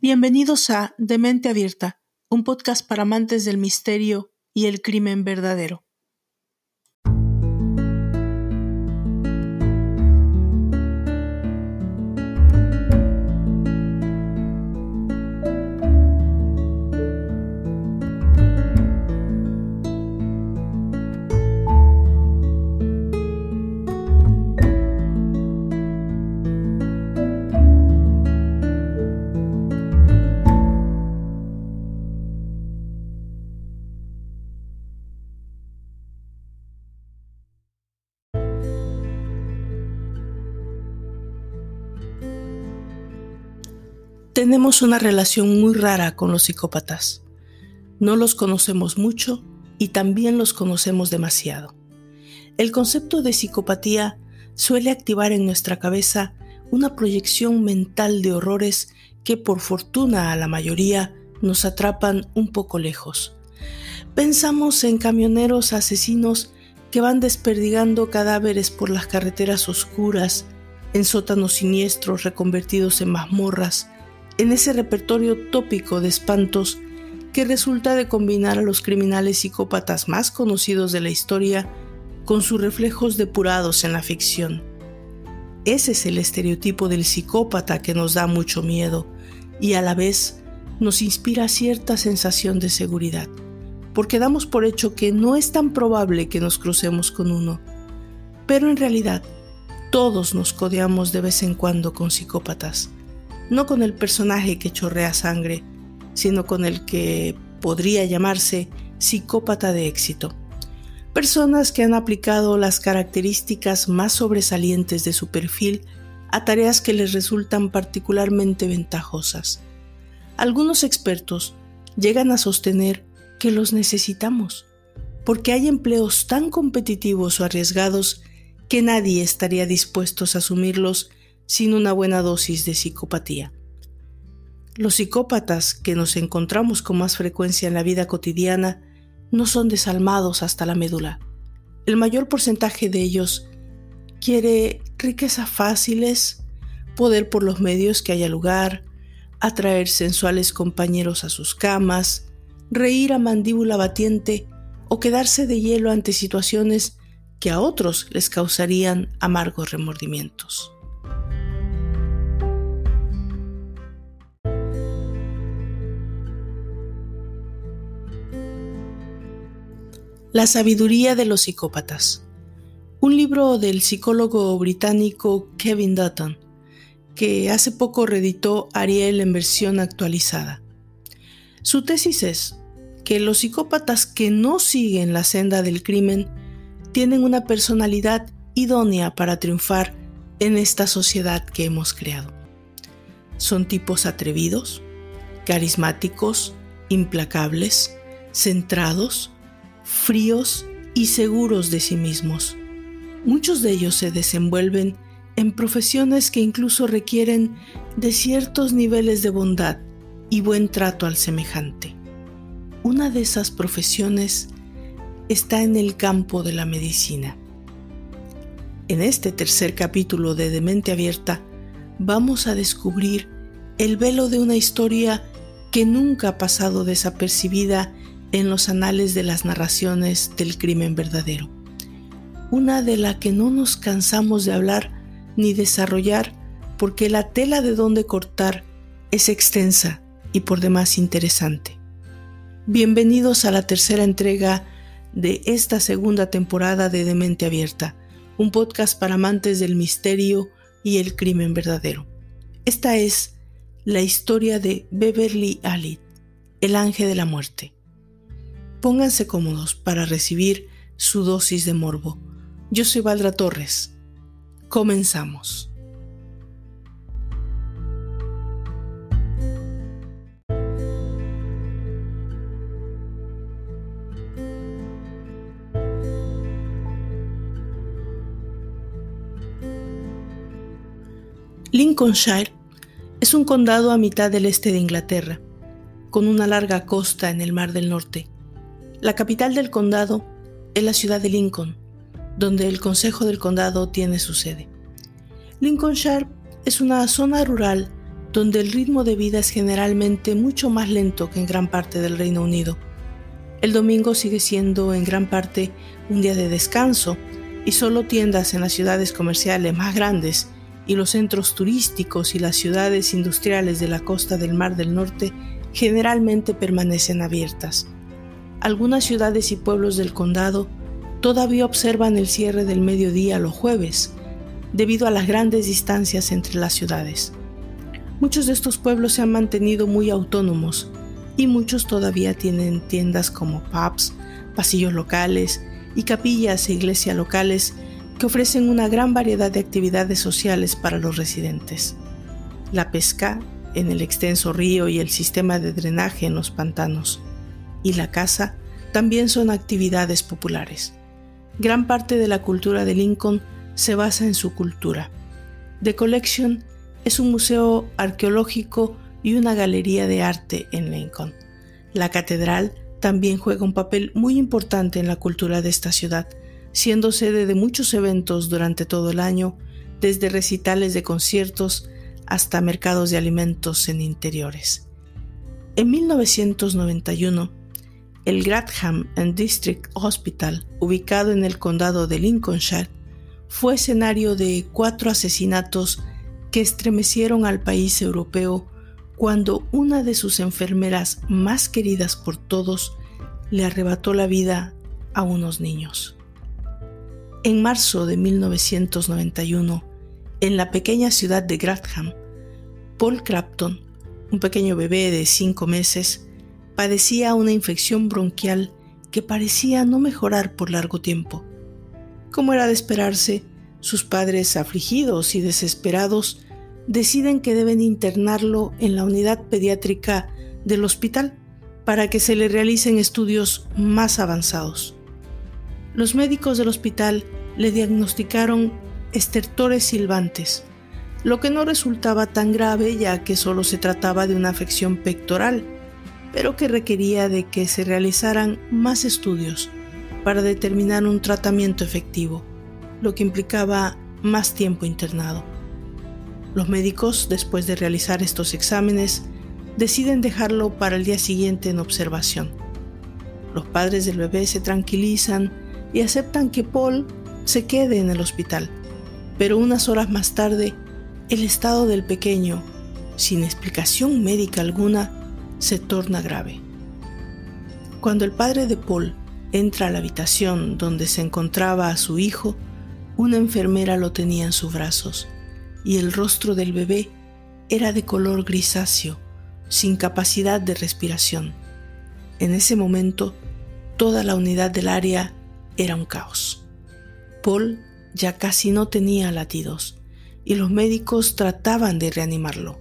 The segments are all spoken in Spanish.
Bienvenidos a Demente Abierta, un podcast para amantes del misterio y el crimen verdadero. Tenemos una relación muy rara con los psicópatas. No los conocemos mucho y también los conocemos demasiado. El concepto de psicopatía suele activar en nuestra cabeza una proyección mental de horrores que por fortuna a la mayoría nos atrapan un poco lejos. Pensamos en camioneros asesinos que van desperdigando cadáveres por las carreteras oscuras, en sótanos siniestros reconvertidos en mazmorras, en ese repertorio tópico de espantos que resulta de combinar a los criminales psicópatas más conocidos de la historia con sus reflejos depurados en la ficción. Ese es el estereotipo del psicópata que nos da mucho miedo y a la vez nos inspira cierta sensación de seguridad, porque damos por hecho que no es tan probable que nos crucemos con uno. Pero en realidad, todos nos codeamos de vez en cuando con psicópatas no con el personaje que chorrea sangre, sino con el que podría llamarse psicópata de éxito. Personas que han aplicado las características más sobresalientes de su perfil a tareas que les resultan particularmente ventajosas. Algunos expertos llegan a sostener que los necesitamos, porque hay empleos tan competitivos o arriesgados que nadie estaría dispuesto a asumirlos sin una buena dosis de psicopatía. Los psicópatas que nos encontramos con más frecuencia en la vida cotidiana no son desalmados hasta la médula. El mayor porcentaje de ellos quiere riquezas fáciles, poder por los medios que haya lugar, atraer sensuales compañeros a sus camas, reír a mandíbula batiente o quedarse de hielo ante situaciones que a otros les causarían amargos remordimientos. La sabiduría de los psicópatas. Un libro del psicólogo británico Kevin Dutton, que hace poco reeditó Ariel en versión actualizada. Su tesis es que los psicópatas que no siguen la senda del crimen tienen una personalidad idónea para triunfar en esta sociedad que hemos creado. Son tipos atrevidos, carismáticos, implacables, centrados, fríos y seguros de sí mismos. Muchos de ellos se desenvuelven en profesiones que incluso requieren de ciertos niveles de bondad y buen trato al semejante. Una de esas profesiones está en el campo de la medicina. En este tercer capítulo de Demente Abierta vamos a descubrir el velo de una historia que nunca ha pasado desapercibida en los anales de las narraciones del crimen verdadero, una de la que no nos cansamos de hablar ni desarrollar porque la tela de donde cortar es extensa y por demás interesante. Bienvenidos a la tercera entrega de esta segunda temporada de Demente Abierta, un podcast para amantes del misterio y el crimen verdadero. Esta es la historia de Beverly Alid, el ángel de la muerte. Pónganse cómodos para recibir su dosis de morbo. Yo soy Valdra Torres. Comenzamos. Lincolnshire es un condado a mitad del este de Inglaterra, con una larga costa en el Mar del Norte. La capital del condado es la ciudad de Lincoln, donde el Consejo del Condado tiene su sede. Lincolnshire es una zona rural donde el ritmo de vida es generalmente mucho más lento que en gran parte del Reino Unido. El domingo sigue siendo en gran parte un día de descanso y solo tiendas en las ciudades comerciales más grandes y los centros turísticos y las ciudades industriales de la costa del Mar del Norte generalmente permanecen abiertas. Algunas ciudades y pueblos del condado todavía observan el cierre del mediodía los jueves, debido a las grandes distancias entre las ciudades. Muchos de estos pueblos se han mantenido muy autónomos y muchos todavía tienen tiendas como pubs, pasillos locales y capillas e iglesias locales que ofrecen una gran variedad de actividades sociales para los residentes. La pesca en el extenso río y el sistema de drenaje en los pantanos y la caza también son actividades populares. Gran parte de la cultura de Lincoln se basa en su cultura. The Collection es un museo arqueológico y una galería de arte en Lincoln. La catedral también juega un papel muy importante en la cultura de esta ciudad, siendo sede de muchos eventos durante todo el año, desde recitales de conciertos hasta mercados de alimentos en interiores. En 1991, el Grantham and District Hospital, ubicado en el condado de Lincolnshire, fue escenario de cuatro asesinatos que estremecieron al país europeo cuando una de sus enfermeras más queridas por todos le arrebató la vida a unos niños. En marzo de 1991, en la pequeña ciudad de Grantham, Paul Crafton, un pequeño bebé de cinco meses, padecía una infección bronquial que parecía no mejorar por largo tiempo. Como era de esperarse, sus padres, afligidos y desesperados, deciden que deben internarlo en la unidad pediátrica del hospital para que se le realicen estudios más avanzados. Los médicos del hospital le diagnosticaron estertores silbantes, lo que no resultaba tan grave ya que solo se trataba de una afección pectoral, pero que requería de que se realizaran más estudios para determinar un tratamiento efectivo, lo que implicaba más tiempo internado. Los médicos, después de realizar estos exámenes, deciden dejarlo para el día siguiente en observación. Los padres del bebé se tranquilizan y aceptan que Paul se quede en el hospital. Pero unas horas más tarde, el estado del pequeño, sin explicación médica alguna, se torna grave. Cuando el padre de Paul entra a la habitación donde se encontraba a su hijo, una enfermera lo tenía en sus brazos y el rostro del bebé era de color grisáceo, sin capacidad de respiración. En ese momento, toda la unidad del área era un caos. Paul ya casi no tenía latidos y los médicos trataban de reanimarlo.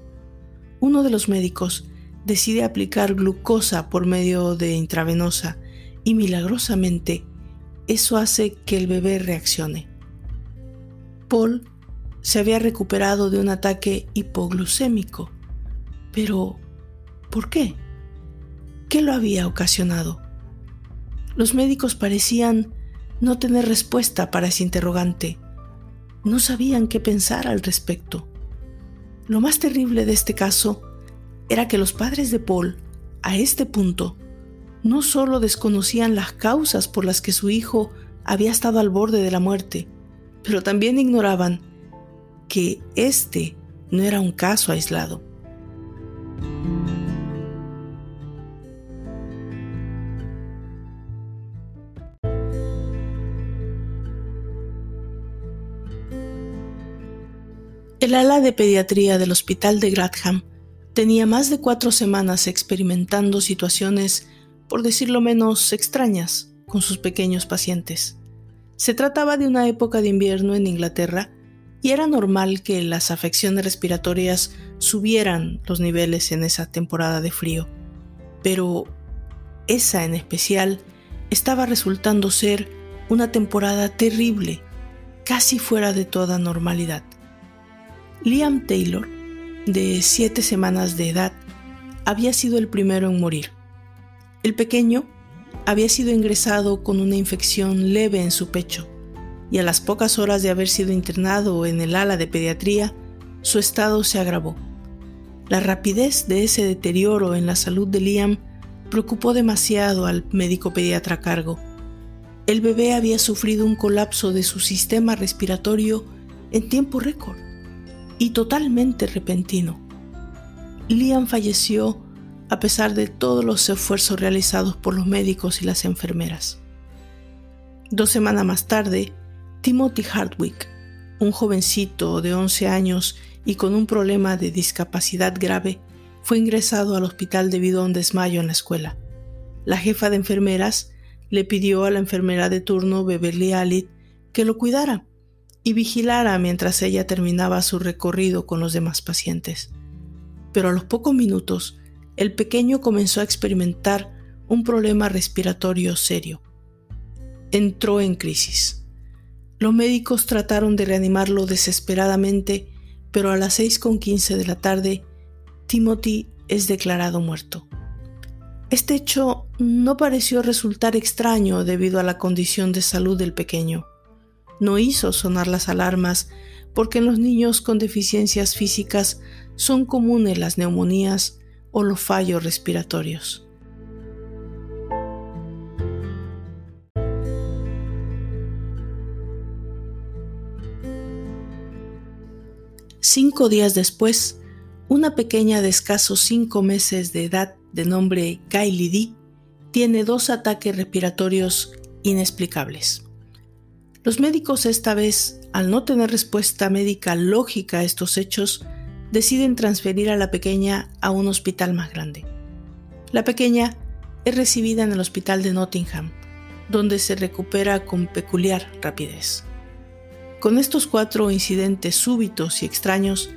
Uno de los médicos decide aplicar glucosa por medio de intravenosa y milagrosamente eso hace que el bebé reaccione. Paul se había recuperado de un ataque hipoglucémico. Pero, ¿por qué? ¿Qué lo había ocasionado? Los médicos parecían no tener respuesta para ese interrogante. No sabían qué pensar al respecto. Lo más terrible de este caso era que los padres de Paul, a este punto, no solo desconocían las causas por las que su hijo había estado al borde de la muerte, pero también ignoraban que este no era un caso aislado. El ala de pediatría del Hospital de Grantham tenía más de cuatro semanas experimentando situaciones, por decirlo menos, extrañas con sus pequeños pacientes. Se trataba de una época de invierno en Inglaterra y era normal que las afecciones respiratorias subieran los niveles en esa temporada de frío. Pero esa en especial estaba resultando ser una temporada terrible, casi fuera de toda normalidad. Liam Taylor, de siete semanas de edad, había sido el primero en morir. El pequeño había sido ingresado con una infección leve en su pecho, y a las pocas horas de haber sido internado en el ala de pediatría, su estado se agravó. La rapidez de ese deterioro en la salud de Liam preocupó demasiado al médico pediatra a cargo. El bebé había sufrido un colapso de su sistema respiratorio en tiempo récord y totalmente repentino. Liam falleció a pesar de todos los esfuerzos realizados por los médicos y las enfermeras. Dos semanas más tarde, Timothy Hardwick, un jovencito de 11 años y con un problema de discapacidad grave, fue ingresado al hospital debido a un desmayo en la escuela. La jefa de enfermeras le pidió a la enfermera de turno Beverly Alit que lo cuidara y vigilara mientras ella terminaba su recorrido con los demás pacientes. Pero a los pocos minutos, el pequeño comenzó a experimentar un problema respiratorio serio. Entró en crisis. Los médicos trataron de reanimarlo desesperadamente, pero a las 6.15 de la tarde, Timothy es declarado muerto. Este hecho no pareció resultar extraño debido a la condición de salud del pequeño. No hizo sonar las alarmas porque en los niños con deficiencias físicas son comunes las neumonías o los fallos respiratorios. Cinco días después, una pequeña de escasos cinco meses de edad de nombre Kylie D tiene dos ataques respiratorios inexplicables. Los médicos esta vez, al no tener respuesta médica lógica a estos hechos, deciden transferir a la pequeña a un hospital más grande. La pequeña es recibida en el hospital de Nottingham, donde se recupera con peculiar rapidez. Con estos cuatro incidentes súbitos y extraños,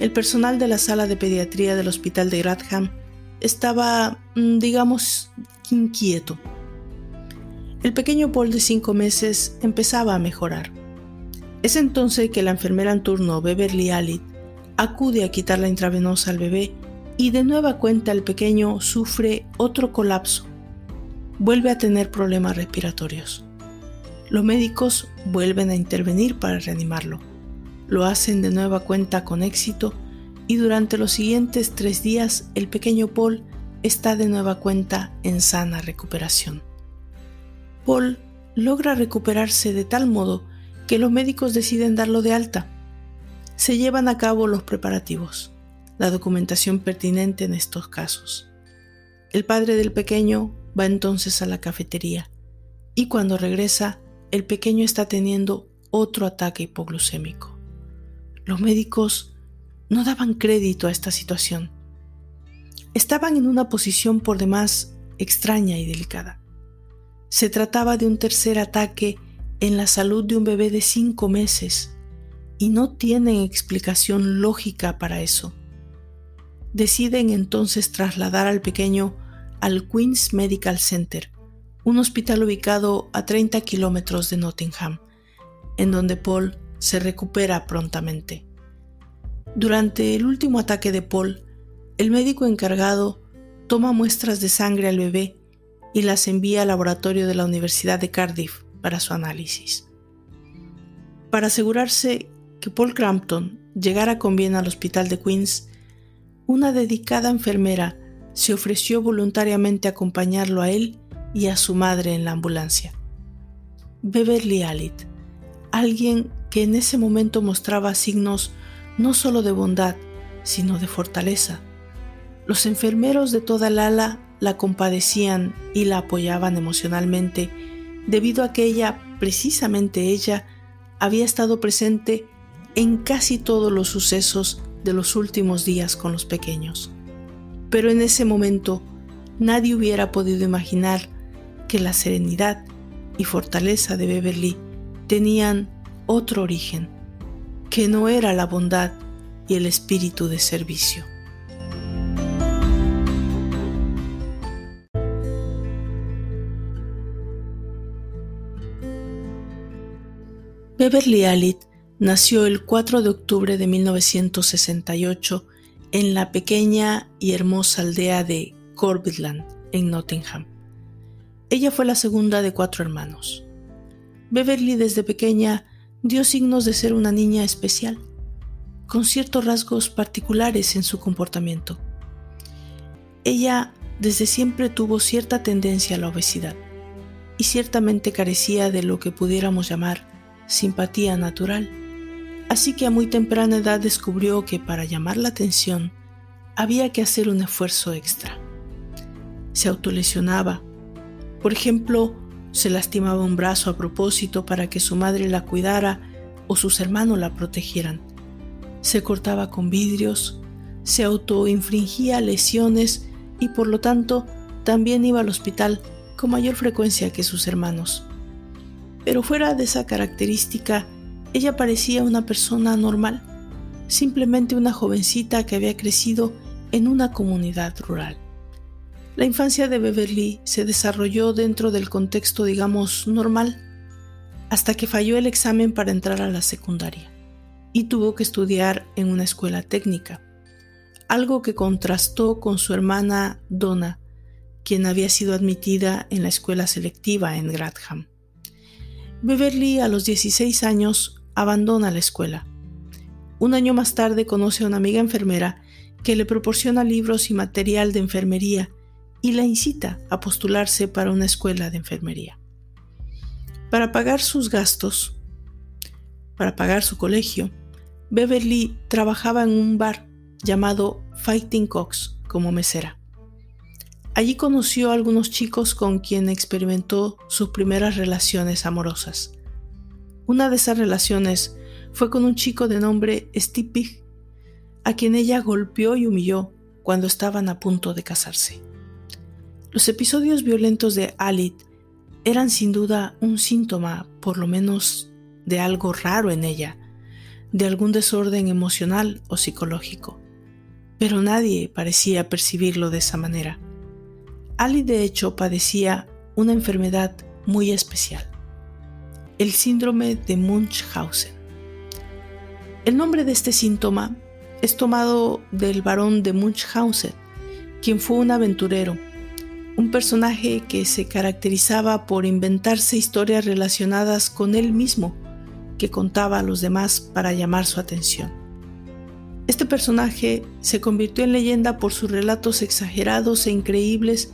el personal de la sala de pediatría del hospital de Grantham estaba, mm, digamos, inquieto. El pequeño Paul de cinco meses empezaba a mejorar. Es entonces que la enfermera en turno, Beverly Alit, acude a quitar la intravenosa al bebé y de nueva cuenta el pequeño sufre otro colapso. Vuelve a tener problemas respiratorios. Los médicos vuelven a intervenir para reanimarlo. Lo hacen de nueva cuenta con éxito y durante los siguientes tres días el pequeño Paul está de nueva cuenta en sana recuperación. Paul logra recuperarse de tal modo que los médicos deciden darlo de alta se llevan a cabo los preparativos, la documentación pertinente en estos casos. El padre del pequeño va entonces a la cafetería y cuando regresa, el pequeño está teniendo otro ataque hipoglucémico. Los médicos no daban crédito a esta situación. Estaban en una posición por demás extraña y delicada. Se trataba de un tercer ataque en la salud de un bebé de cinco meses y no tienen explicación lógica para eso. Deciden entonces trasladar al pequeño al Queen's Medical Center, un hospital ubicado a 30 kilómetros de Nottingham, en donde Paul se recupera prontamente. Durante el último ataque de Paul, el médico encargado toma muestras de sangre al bebé y las envía al laboratorio de la Universidad de Cardiff para su análisis. Para asegurarse que Paul Crampton llegara con bien al hospital de Queens, una dedicada enfermera se ofreció voluntariamente a acompañarlo a él y a su madre en la ambulancia. Beverly Alit, alguien que en ese momento mostraba signos no solo de bondad, sino de fortaleza. Los enfermeros de toda el ala la compadecían y la apoyaban emocionalmente debido a que ella, precisamente ella, había estado presente en casi todos los sucesos de los últimos días con los pequeños. Pero en ese momento nadie hubiera podido imaginar que la serenidad y fortaleza de Beverly tenían otro origen, que no era la bondad y el espíritu de servicio. Beverly Alit nació el 4 de octubre de 1968 en la pequeña y hermosa aldea de Corbetland, en Nottingham. Ella fue la segunda de cuatro hermanos. Beverly desde pequeña dio signos de ser una niña especial, con ciertos rasgos particulares en su comportamiento. Ella desde siempre tuvo cierta tendencia a la obesidad y ciertamente carecía de lo que pudiéramos llamar simpatía natural, así que a muy temprana edad descubrió que para llamar la atención había que hacer un esfuerzo extra. Se autolesionaba, por ejemplo, se lastimaba un brazo a propósito para que su madre la cuidara o sus hermanos la protegieran. Se cortaba con vidrios, se autoinfringía lesiones y por lo tanto también iba al hospital con mayor frecuencia que sus hermanos. Pero fuera de esa característica, ella parecía una persona normal, simplemente una jovencita que había crecido en una comunidad rural. La infancia de Beverly se desarrolló dentro del contexto, digamos, normal, hasta que falló el examen para entrar a la secundaria y tuvo que estudiar en una escuela técnica, algo que contrastó con su hermana Donna, quien había sido admitida en la escuela selectiva en Gradham. Beverly a los 16 años abandona la escuela. Un año más tarde conoce a una amiga enfermera que le proporciona libros y material de enfermería y la incita a postularse para una escuela de enfermería. Para pagar sus gastos, para pagar su colegio, Beverly trabajaba en un bar llamado Fighting Cocks como mesera. Allí conoció a algunos chicos con quien experimentó sus primeras relaciones amorosas. Una de esas relaciones fue con un chico de nombre Steve a quien ella golpeó y humilló cuando estaban a punto de casarse. Los episodios violentos de Alit eran sin duda un síntoma, por lo menos, de algo raro en ella, de algún desorden emocional o psicológico, pero nadie parecía percibirlo de esa manera. Ali de hecho padecía una enfermedad muy especial, el síndrome de Munchausen. El nombre de este síntoma es tomado del barón de Munchausen, quien fue un aventurero, un personaje que se caracterizaba por inventarse historias relacionadas con él mismo, que contaba a los demás para llamar su atención. Este personaje se convirtió en leyenda por sus relatos exagerados e increíbles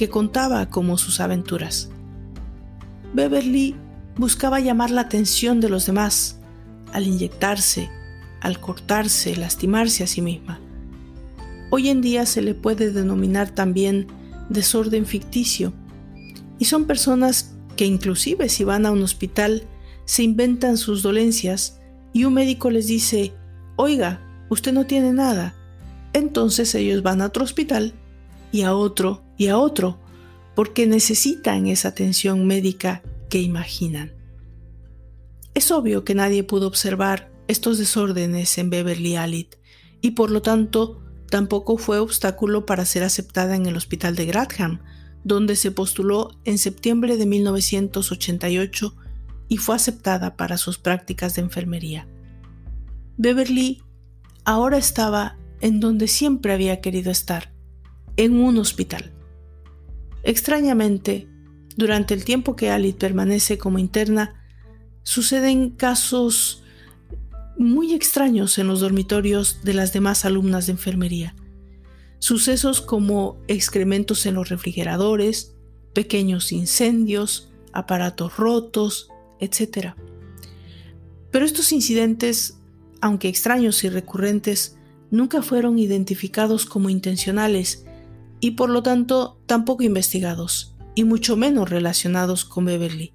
que contaba como sus aventuras. Beverly buscaba llamar la atención de los demás al inyectarse, al cortarse, lastimarse a sí misma. Hoy en día se le puede denominar también desorden ficticio y son personas que inclusive si van a un hospital se inventan sus dolencias y un médico les dice, oiga, usted no tiene nada. Entonces ellos van a otro hospital y a otro y a otro, porque necesitan esa atención médica que imaginan. Es obvio que nadie pudo observar estos desórdenes en Beverly Alit y por lo tanto tampoco fue obstáculo para ser aceptada en el hospital de Gradham, donde se postuló en septiembre de 1988 y fue aceptada para sus prácticas de enfermería. Beverly ahora estaba en donde siempre había querido estar, en un hospital. Extrañamente, durante el tiempo que Alit permanece como interna, suceden casos muy extraños en los dormitorios de las demás alumnas de enfermería. Sucesos como excrementos en los refrigeradores, pequeños incendios, aparatos rotos, etc. Pero estos incidentes, aunque extraños y recurrentes, nunca fueron identificados como intencionales y por lo tanto tampoco investigados, y mucho menos relacionados con Beverly.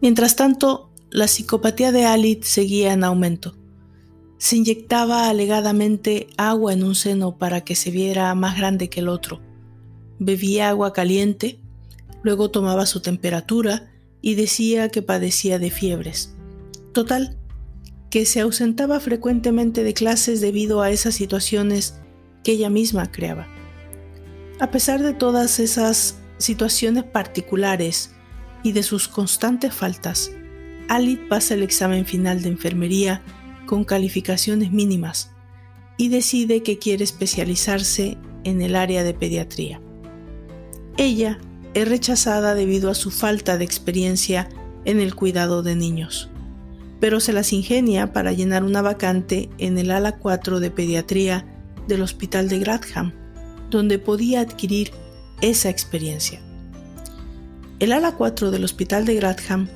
Mientras tanto, la psicopatía de Alit seguía en aumento. Se inyectaba alegadamente agua en un seno para que se viera más grande que el otro. Bebía agua caliente, luego tomaba su temperatura y decía que padecía de fiebres. Total, que se ausentaba frecuentemente de clases debido a esas situaciones que ella misma creaba. A pesar de todas esas situaciones particulares y de sus constantes faltas, Alit pasa el examen final de enfermería con calificaciones mínimas, y decide que quiere especializarse en el área de pediatría. Ella es rechazada debido a su falta de experiencia en el cuidado de niños, pero se las ingenia para llenar una vacante en el ala 4 de pediatría del Hospital de Grantham, donde podía adquirir esa experiencia. El ala 4 del Hospital de Grantham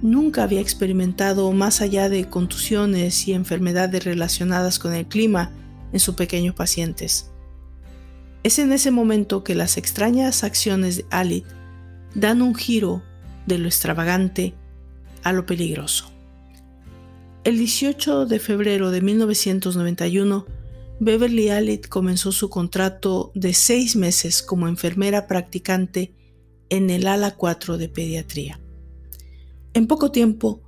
nunca había experimentado más allá de contusiones y enfermedades relacionadas con el clima en sus pequeños pacientes. Es en ese momento que las extrañas acciones de Alit dan un giro de lo extravagante a lo peligroso. El 18 de febrero de 1991, Beverly Alit comenzó su contrato de seis meses como enfermera practicante en el ala 4 de pediatría. En poco tiempo,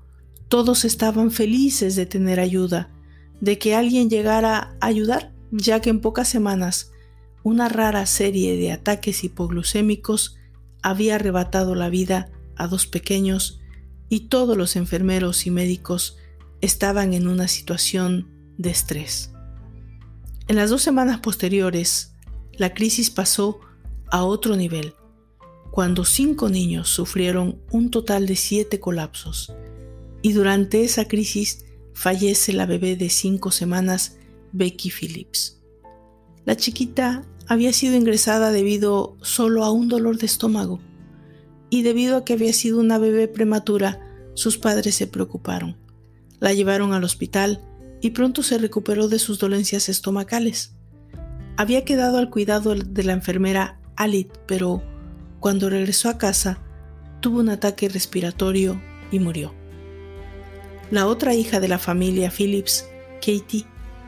todos estaban felices de tener ayuda, de que alguien llegara a ayudar, ya que en pocas semanas una rara serie de ataques hipoglucémicos había arrebatado la vida a dos pequeños y todos los enfermeros y médicos estaban en una situación de estrés. En las dos semanas posteriores, la crisis pasó a otro nivel, cuando cinco niños sufrieron un total de siete colapsos, y durante esa crisis fallece la bebé de cinco semanas, Becky Phillips. La chiquita había sido ingresada debido solo a un dolor de estómago, y debido a que había sido una bebé prematura, sus padres se preocuparon. La llevaron al hospital y pronto se recuperó de sus dolencias estomacales. Había quedado al cuidado de la enfermera Alit, pero cuando regresó a casa, tuvo un ataque respiratorio y murió. La otra hija de la familia Phillips, Katie,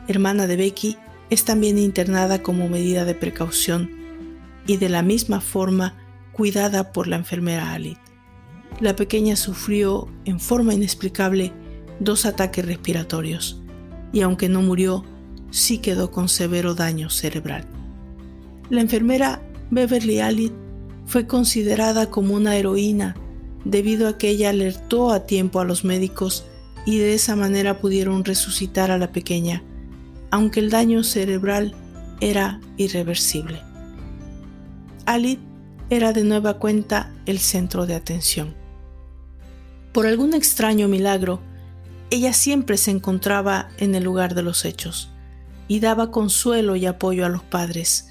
hermana de Becky, es también internada como medida de precaución y de la misma forma cuidada por la enfermera Alit. La pequeña sufrió en forma inexplicable dos ataques respiratorios y aunque no murió, sí quedó con severo daño cerebral. La enfermera Beverly Alit fue considerada como una heroína debido a que ella alertó a tiempo a los médicos y de esa manera pudieron resucitar a la pequeña, aunque el daño cerebral era irreversible. Alit era de nueva cuenta el centro de atención. Por algún extraño milagro, ella siempre se encontraba en el lugar de los hechos y daba consuelo y apoyo a los padres,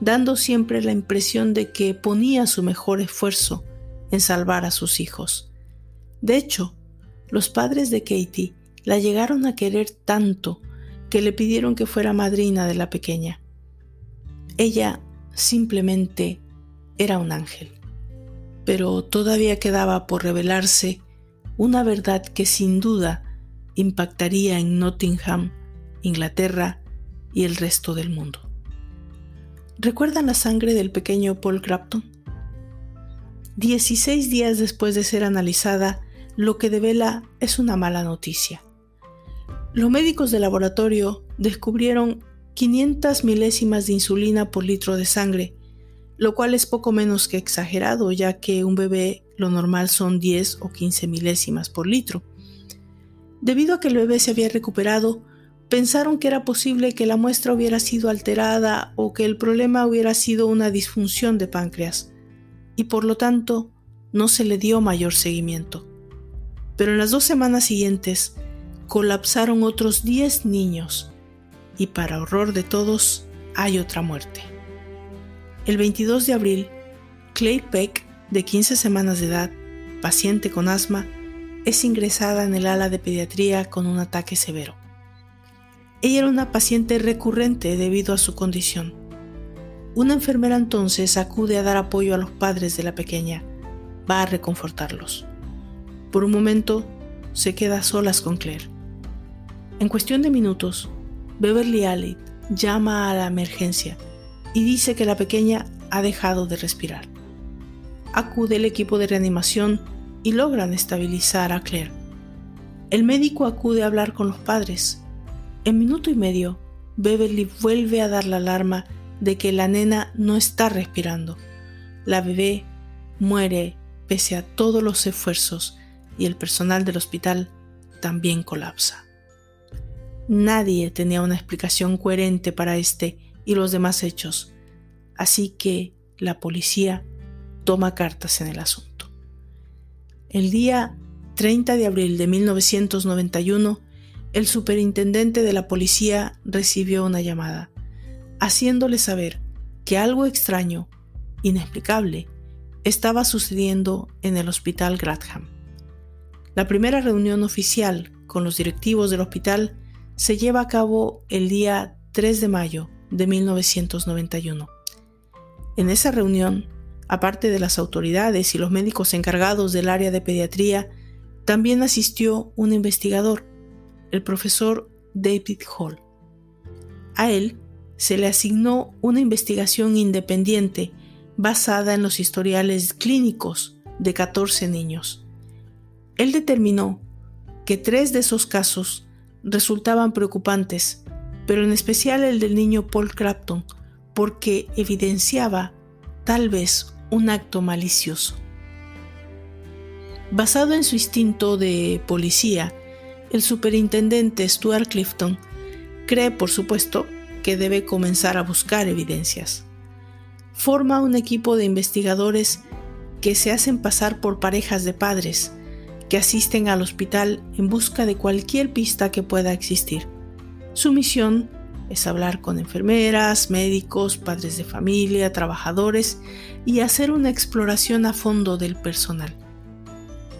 dando siempre la impresión de que ponía su mejor esfuerzo en salvar a sus hijos. De hecho, los padres de Katie la llegaron a querer tanto que le pidieron que fuera madrina de la pequeña. Ella simplemente era un ángel, pero todavía quedaba por revelarse una verdad que sin duda impactaría en Nottingham, Inglaterra y el resto del mundo. ¿Recuerdan la sangre del pequeño Paul Crafton? Dieciséis días después de ser analizada, lo que devela es una mala noticia. Los médicos de laboratorio descubrieron 500 milésimas de insulina por litro de sangre, lo cual es poco menos que exagerado, ya que un bebé lo normal son 10 o 15 milésimas por litro. Debido a que el bebé se había recuperado, pensaron que era posible que la muestra hubiera sido alterada o que el problema hubiera sido una disfunción de páncreas, y por lo tanto no se le dio mayor seguimiento. Pero en las dos semanas siguientes colapsaron otros 10 niños, y para horror de todos hay otra muerte. El 22 de abril, Clay Peck, de 15 semanas de edad, paciente con asma, es ingresada en el ala de pediatría con un ataque severo. Ella era una paciente recurrente debido a su condición. Una enfermera entonces acude a dar apoyo a los padres de la pequeña. Va a reconfortarlos. Por un momento, se queda a solas con Claire. En cuestión de minutos, Beverly Allen llama a la emergencia y dice que la pequeña ha dejado de respirar. Acude el equipo de reanimación y logran estabilizar a Claire. El médico acude a hablar con los padres en minuto y medio, Beverly vuelve a dar la alarma de que la nena no está respirando. La bebé muere pese a todos los esfuerzos y el personal del hospital también colapsa. Nadie tenía una explicación coherente para este y los demás hechos, así que la policía toma cartas en el asunto. El día 30 de abril de 1991, el superintendente de la policía recibió una llamada, haciéndole saber que algo extraño, inexplicable, estaba sucediendo en el hospital Grantham. La primera reunión oficial con los directivos del hospital se lleva a cabo el día 3 de mayo de 1991. En esa reunión, aparte de las autoridades y los médicos encargados del área de pediatría, también asistió un investigador, el profesor David Hall. A él se le asignó una investigación independiente basada en los historiales clínicos de 14 niños. Él determinó que tres de esos casos resultaban preocupantes, pero en especial el del niño Paul Crafton, porque evidenciaba tal vez un acto malicioso. Basado en su instinto de policía, el superintendente Stuart Clifton cree, por supuesto, que debe comenzar a buscar evidencias. Forma un equipo de investigadores que se hacen pasar por parejas de padres, que asisten al hospital en busca de cualquier pista que pueda existir. Su misión es hablar con enfermeras, médicos, padres de familia, trabajadores y hacer una exploración a fondo del personal.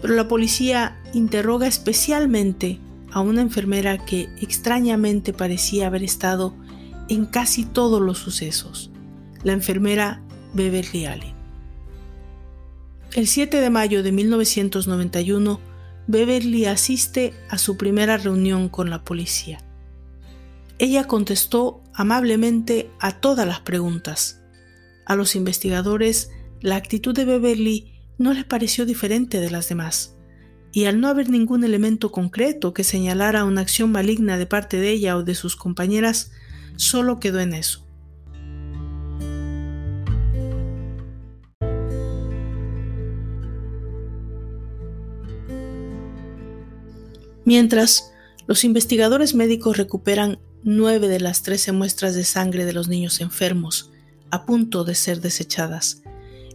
Pero la policía interroga especialmente a una enfermera que extrañamente parecía haber estado en casi todos los sucesos, la enfermera Beverly Allen. El 7 de mayo de 1991, Beverly asiste a su primera reunión con la policía. Ella contestó amablemente a todas las preguntas. A los investigadores, la actitud de Beverly no les pareció diferente de las demás, y al no haber ningún elemento concreto que señalara una acción maligna de parte de ella o de sus compañeras, solo quedó en eso. Mientras, los investigadores médicos recuperan nueve de las trece muestras de sangre de los niños enfermos, a punto de ser desechadas,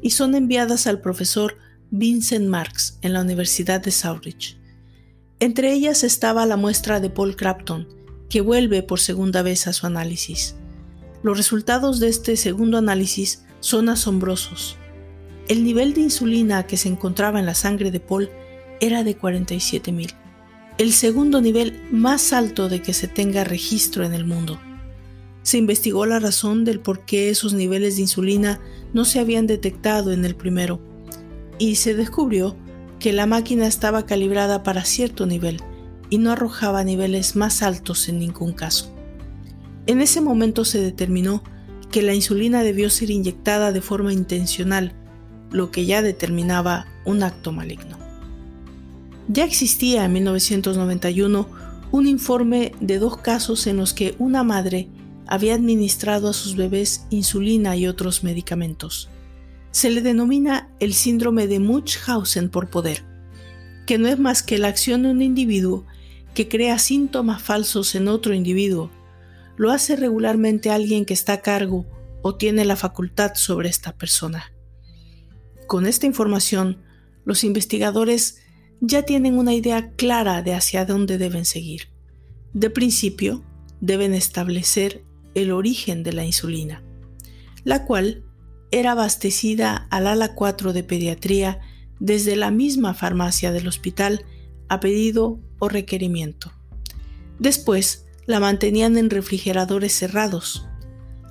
y son enviadas al profesor Vincent Marks en la Universidad de Southridge. Entre ellas estaba la muestra de Paul Crafton, que vuelve por segunda vez a su análisis. Los resultados de este segundo análisis son asombrosos. El nivel de insulina que se encontraba en la sangre de Paul era de 47.000 el segundo nivel más alto de que se tenga registro en el mundo. Se investigó la razón del por qué esos niveles de insulina no se habían detectado en el primero y se descubrió que la máquina estaba calibrada para cierto nivel y no arrojaba niveles más altos en ningún caso. En ese momento se determinó que la insulina debió ser inyectada de forma intencional, lo que ya determinaba un acto maligno. Ya existía en 1991 un informe de dos casos en los que una madre había administrado a sus bebés insulina y otros medicamentos. Se le denomina el síndrome de Munchausen por poder, que no es más que la acción de un individuo que crea síntomas falsos en otro individuo. Lo hace regularmente alguien que está a cargo o tiene la facultad sobre esta persona. Con esta información, los investigadores ya tienen una idea clara de hacia dónde deben seguir. De principio, deben establecer el origen de la insulina, la cual era abastecida al ala 4 de pediatría desde la misma farmacia del hospital a pedido o requerimiento. Después, la mantenían en refrigeradores cerrados.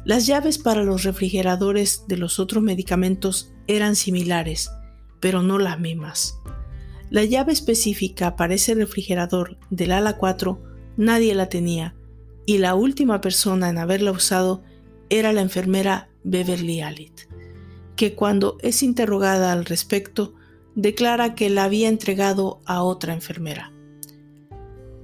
Las llaves para los refrigeradores de los otros medicamentos eran similares, pero no las mismas. La llave específica para ese refrigerador del ala 4 nadie la tenía y la última persona en haberla usado era la enfermera Beverly Alit, que cuando es interrogada al respecto declara que la había entregado a otra enfermera.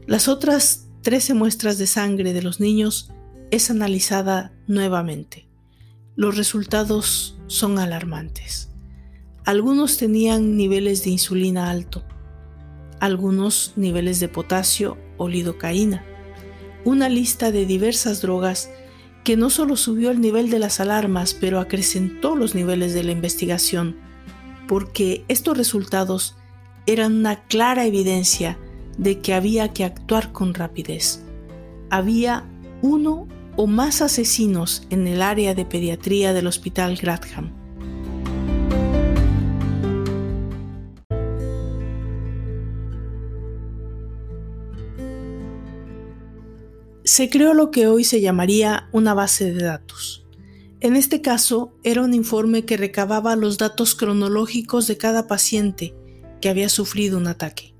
Las otras 13 muestras de sangre de los niños es analizada nuevamente. Los resultados son alarmantes. Algunos tenían niveles de insulina alto, algunos niveles de potasio o lidocaína, una lista de diversas drogas que no solo subió el nivel de las alarmas, pero acrecentó los niveles de la investigación, porque estos resultados eran una clara evidencia de que había que actuar con rapidez. Había uno o más asesinos en el área de pediatría del Hospital Gradham. Se creó lo que hoy se llamaría una base de datos. En este caso, era un informe que recababa los datos cronológicos de cada paciente que había sufrido un ataque,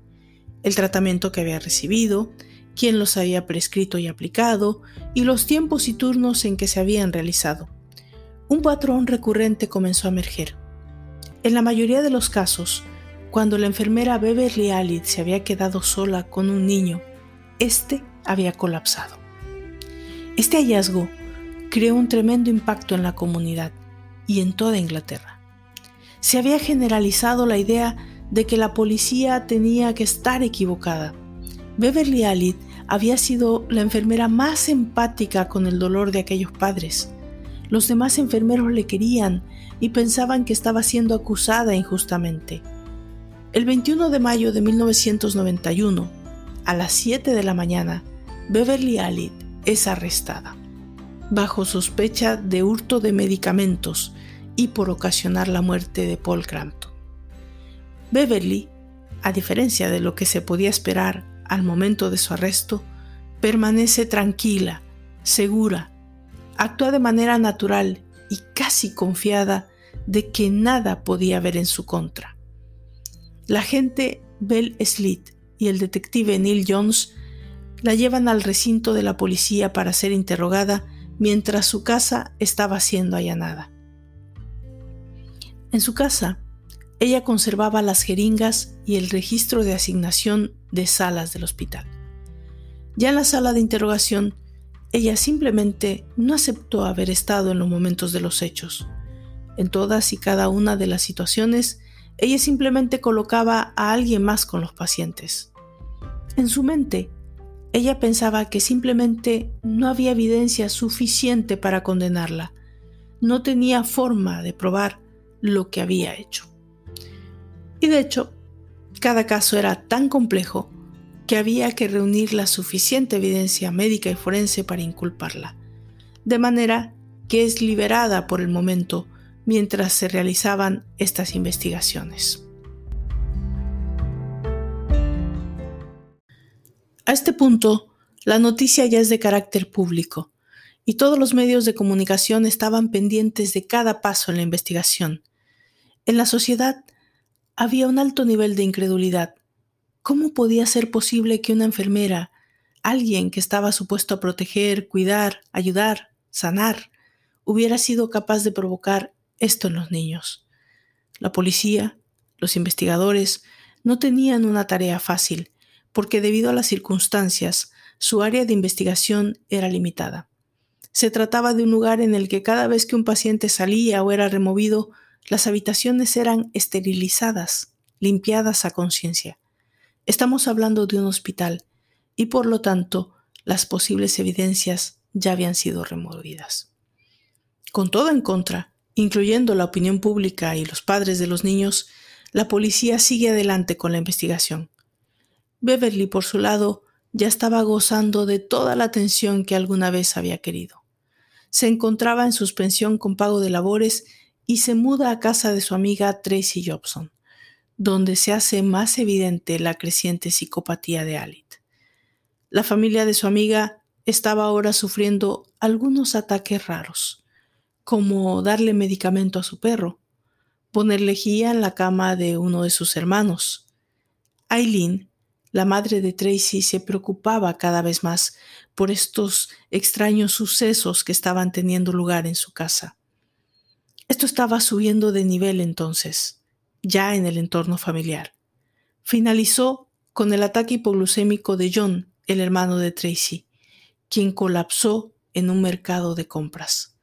el tratamiento que había recibido, quién los había prescrito y aplicado, y los tiempos y turnos en que se habían realizado. Un patrón recurrente comenzó a emerger. En la mayoría de los casos, cuando la enfermera Beverly Alid se había quedado sola con un niño, este había colapsado. Este hallazgo creó un tremendo impacto en la comunidad y en toda Inglaterra. Se había generalizado la idea de que la policía tenía que estar equivocada Beverly Alid había sido la enfermera más empática con el dolor de aquellos padres. Los demás enfermeros le querían y pensaban que estaba siendo acusada injustamente. El 21 de mayo de 1991, a las 7 de la mañana, Beverly Alid es arrestada, bajo sospecha de hurto de medicamentos y por ocasionar la muerte de Paul Crampton. Beverly, a diferencia de lo que se podía esperar al momento de su arresto, permanece tranquila, segura, actúa de manera natural y casi confiada de que nada podía haber en su contra. La agente Bell Slit y el detective Neil Jones la llevan al recinto de la policía para ser interrogada mientras su casa estaba siendo allanada. En su casa, ella conservaba las jeringas y el registro de asignación de salas del hospital. Ya en la sala de interrogación, ella simplemente no aceptó haber estado en los momentos de los hechos. En todas y cada una de las situaciones, ella simplemente colocaba a alguien más con los pacientes. En su mente, ella pensaba que simplemente no había evidencia suficiente para condenarla. No tenía forma de probar lo que había hecho. Y de hecho, cada caso era tan complejo que había que reunir la suficiente evidencia médica y forense para inculparla, de manera que es liberada por el momento mientras se realizaban estas investigaciones. A este punto, la noticia ya es de carácter público y todos los medios de comunicación estaban pendientes de cada paso en la investigación. En la sociedad había un alto nivel de incredulidad. ¿Cómo podía ser posible que una enfermera, alguien que estaba supuesto a proteger, cuidar, ayudar, sanar, hubiera sido capaz de provocar esto en los niños? La policía, los investigadores, no tenían una tarea fácil, porque debido a las circunstancias, su área de investigación era limitada. Se trataba de un lugar en el que cada vez que un paciente salía o era removido, las habitaciones eran esterilizadas, limpiadas a conciencia. Estamos hablando de un hospital y por lo tanto las posibles evidencias ya habían sido removidas. Con todo en contra, incluyendo la opinión pública y los padres de los niños, la policía sigue adelante con la investigación. Beverly, por su lado, ya estaba gozando de toda la atención que alguna vez había querido. Se encontraba en suspensión con pago de labores y se muda a casa de su amiga Tracy Jobson, donde se hace más evidente la creciente psicopatía de Alit. La familia de su amiga estaba ahora sufriendo algunos ataques raros, como darle medicamento a su perro, poner lejía en la cama de uno de sus hermanos. Aileen, la madre de Tracy, se preocupaba cada vez más por estos extraños sucesos que estaban teniendo lugar en su casa. Esto estaba subiendo de nivel entonces, ya en el entorno familiar. Finalizó con el ataque hipoglucémico de John, el hermano de Tracy, quien colapsó en un mercado de compras.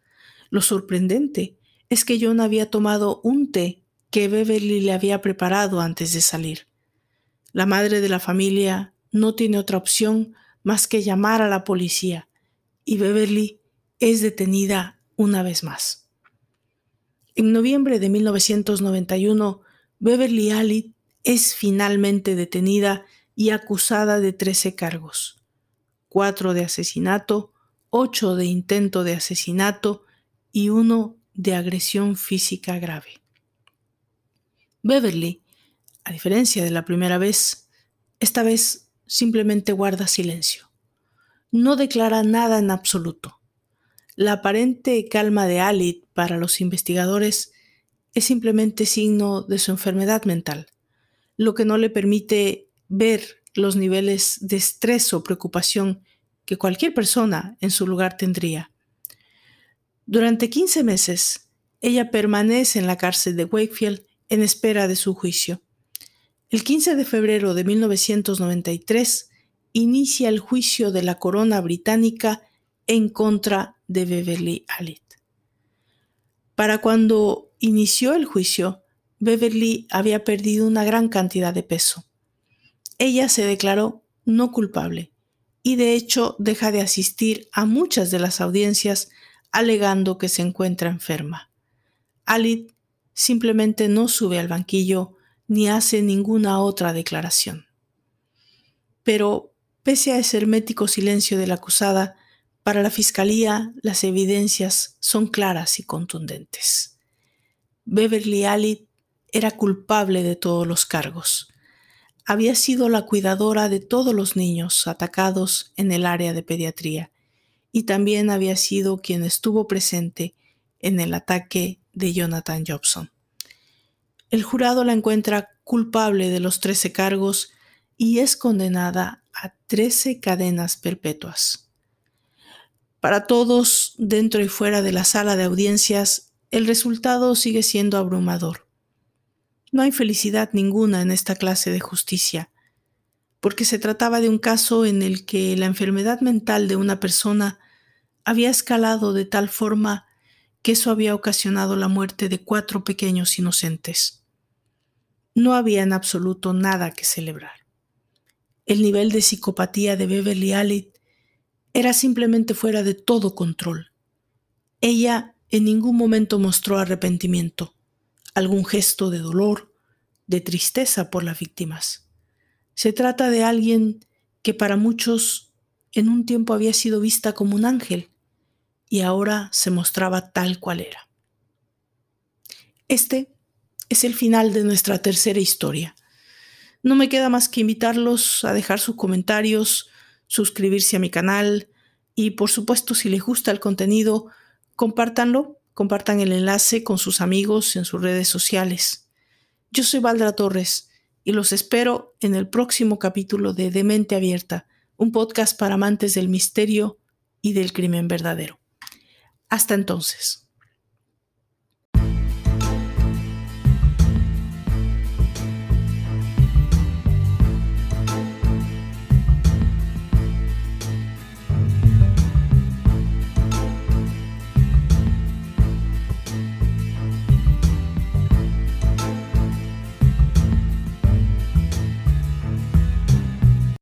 Lo sorprendente es que John había tomado un té que Beverly le había preparado antes de salir. La madre de la familia no tiene otra opción más que llamar a la policía y Beverly es detenida una vez más. En noviembre de 1991, Beverly Allitt es finalmente detenida y acusada de 13 cargos, 4 de asesinato, 8 de intento de asesinato y 1 de agresión física grave. Beverly, a diferencia de la primera vez, esta vez simplemente guarda silencio. No declara nada en absoluto. La aparente calma de Alit para los investigadores es simplemente signo de su enfermedad mental, lo que no le permite ver los niveles de estrés o preocupación que cualquier persona en su lugar tendría. Durante 15 meses, ella permanece en la cárcel de Wakefield en espera de su juicio. El 15 de febrero de 1993 inicia el juicio de la corona británica en contra de Beverly Allitt. Para cuando inició el juicio, Beverly había perdido una gran cantidad de peso. Ella se declaró no culpable y de hecho deja de asistir a muchas de las audiencias alegando que se encuentra enferma. Alit simplemente no sube al banquillo ni hace ninguna otra declaración. Pero, pese a ese hermético silencio de la acusada, para la Fiscalía las evidencias son claras y contundentes. Beverly Allitt era culpable de todos los cargos. Había sido la cuidadora de todos los niños atacados en el área de pediatría y también había sido quien estuvo presente en el ataque de Jonathan Jobson. El jurado la encuentra culpable de los 13 cargos y es condenada a 13 cadenas perpetuas. Para todos, dentro y fuera de la sala de audiencias, el resultado sigue siendo abrumador. No hay felicidad ninguna en esta clase de justicia, porque se trataba de un caso en el que la enfermedad mental de una persona había escalado de tal forma que eso había ocasionado la muerte de cuatro pequeños inocentes. No había en absoluto nada que celebrar. El nivel de psicopatía de Beverly Allitt era simplemente fuera de todo control. Ella en ningún momento mostró arrepentimiento, algún gesto de dolor, de tristeza por las víctimas. Se trata de alguien que para muchos en un tiempo había sido vista como un ángel y ahora se mostraba tal cual era. Este es el final de nuestra tercera historia. No me queda más que invitarlos a dejar sus comentarios, suscribirse a mi canal y por supuesto si les gusta el contenido, compártanlo, compartan el enlace con sus amigos en sus redes sociales. Yo soy Valdra Torres y los espero en el próximo capítulo de Demente Abierta, un podcast para amantes del misterio y del crimen verdadero. Hasta entonces.